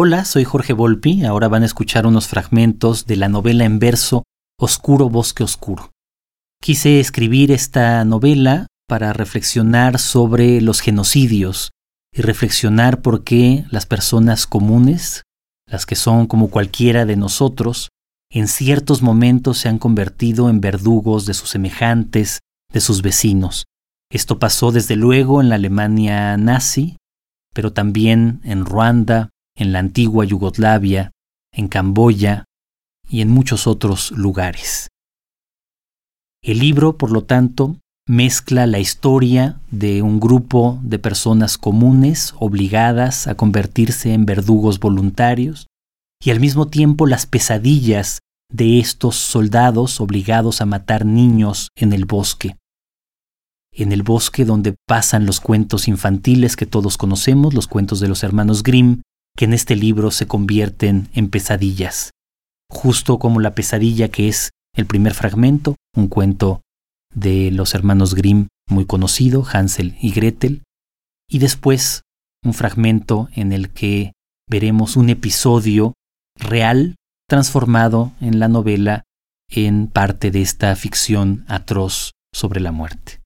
Hola, soy Jorge Volpi. Ahora van a escuchar unos fragmentos de la novela en verso Oscuro Bosque Oscuro. Quise escribir esta novela para reflexionar sobre los genocidios y reflexionar por qué las personas comunes, las que son como cualquiera de nosotros, en ciertos momentos se han convertido en verdugos de sus semejantes, de sus vecinos. Esto pasó desde luego en la Alemania nazi, pero también en Ruanda, en la antigua Yugoslavia, en Camboya y en muchos otros lugares. El libro, por lo tanto, mezcla la historia de un grupo de personas comunes obligadas a convertirse en verdugos voluntarios y al mismo tiempo las pesadillas de estos soldados obligados a matar niños en el bosque. En el bosque donde pasan los cuentos infantiles que todos conocemos, los cuentos de los hermanos Grimm, que en este libro se convierten en pesadillas, justo como la pesadilla que es el primer fragmento, un cuento de los hermanos Grimm muy conocido, Hansel y Gretel, y después un fragmento en el que veremos un episodio real transformado en la novela en parte de esta ficción atroz sobre la muerte.